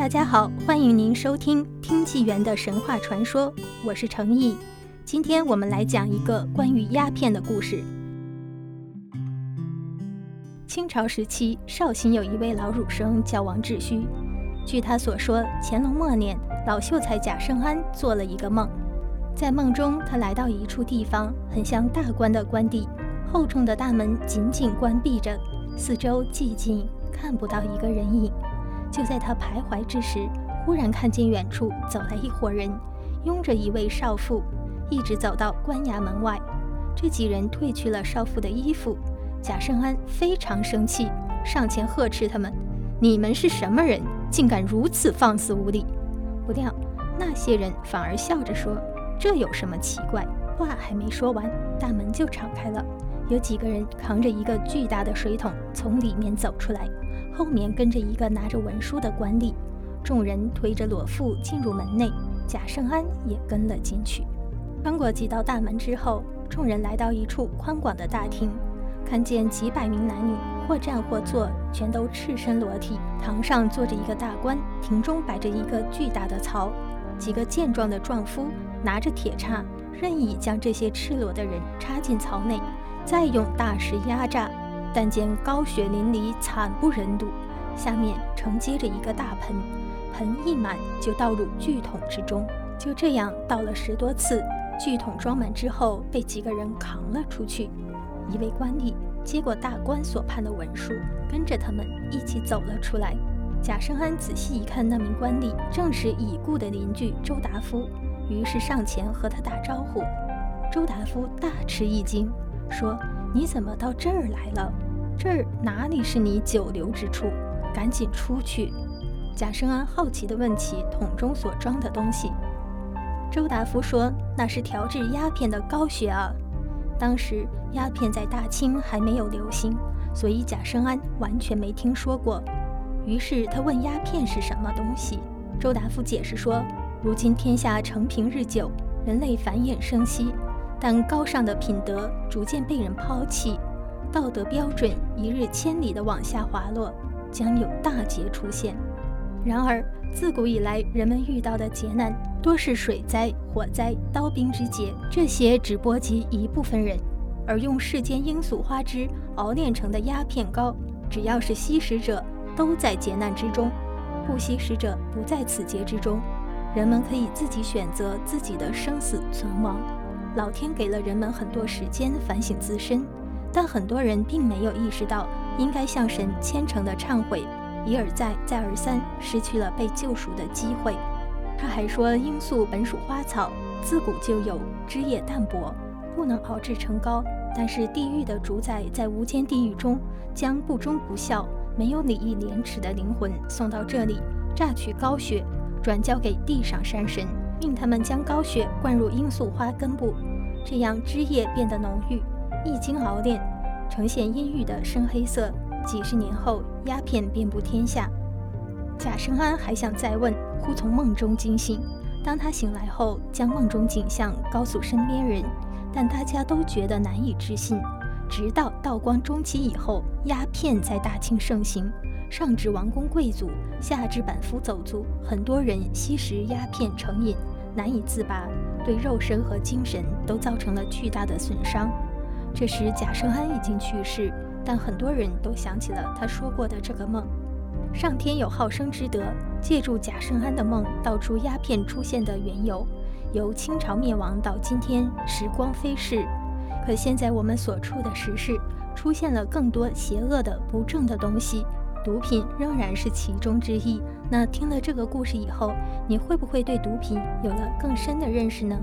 大家好，欢迎您收听《听纪元的神话传说》，我是程毅。今天我们来讲一个关于鸦片的故事。清朝时期，绍兴有一位老儒生叫王志虚。据他所说，乾隆末年，老秀才贾圣安做了一个梦，在梦中他来到一处地方，很像大官的官邸，厚重的大门紧紧关闭着，四周寂静，看不到一个人影。就在他徘徊之时，忽然看见远处走来一伙人，拥着一位少妇，一直走到官衙门外。这几人褪去了少妇的衣服。贾圣安非常生气，上前呵斥他们：“你们是什么人，竟敢如此放肆无礼？”不料那些人反而笑着说：“这有什么奇怪？”话还没说完，大门就敞开了，有几个人扛着一个巨大的水桶从里面走出来，后面跟着一个拿着文书的官吏。众人推着裸妇进入门内，贾圣安也跟了进去。穿过几道大门之后，众人来到一处宽广的大厅。看见几百名男女，或站或坐，全都赤身裸体。堂上坐着一个大官，庭中摆着一个巨大的槽。几个健壮的壮夫拿着铁叉，任意将这些赤裸的人插进槽内，再用大石压榨。但见高血淋漓，惨不忍睹。下面承接着一个大盆，盆一满就倒入巨桶之中。就这样倒了十多次，巨桶装满之后，被几个人扛了出去。一位官吏接过大官所判的文书，跟着他们一起走了出来。贾生安仔细一看，那名官吏正是已故的邻居周达夫，于是上前和他打招呼。周达夫大吃一惊，说：“你怎么到这儿来了？这儿哪里是你久留之处？赶紧出去！”贾生安好奇地问起桶中所装的东西。周达夫说：“那是调制鸦片的高血啊。”当时鸦片在大清还没有流行，所以贾生安完全没听说过。于是他问鸦片是什么东西。周达夫解释说：如今天下承平日久，人类繁衍生息，但高尚的品德逐渐被人抛弃，道德标准一日千里的往下滑落，将有大劫出现。然而自古以来，人们遇到的劫难。多是水灾、火灾、刀兵之劫，这些只波及一部分人；而用世间罂粟花枝熬炼成的鸦片膏，只要是吸食者，都在劫难之中；不吸食者不在此劫之中。人们可以自己选择自己的生死存亡。老天给了人们很多时间反省自身，但很多人并没有意识到应该向神虔诚的忏悔，一而再、再而三失去了被救赎的机会。他还说，罂粟本属花草，自古就有，枝叶淡薄，不能熬制成膏。但是地狱的主宰在无间地狱中，将不忠不孝、没有礼义廉耻的灵魂送到这里，榨取膏血，转交给地上山神，命他们将膏血灌入罂粟花根部，这样枝叶变得浓郁，一经熬炼，呈现阴郁的深黑色。几十年后，鸦片遍布天下。贾生安还想再问，忽从梦中惊醒。当他醒来后，将梦中景象告诉身边人，但大家都觉得难以置信。直到道光中期以后，鸦片在大清盛行，上至王公贵族，下至板夫走卒，很多人吸食鸦片成瘾，难以自拔，对肉身和精神都造成了巨大的损伤。这时贾圣安已经去世，但很多人都想起了他说过的这个梦。上天有好生之德，借助贾圣安的梦，道出鸦片出现的缘由。由清朝灭亡到今天，时光飞逝，可现在我们所处的时事，出现了更多邪恶的、不正的东西，毒品仍然是其中之一。那听了这个故事以后，你会不会对毒品有了更深的认识呢？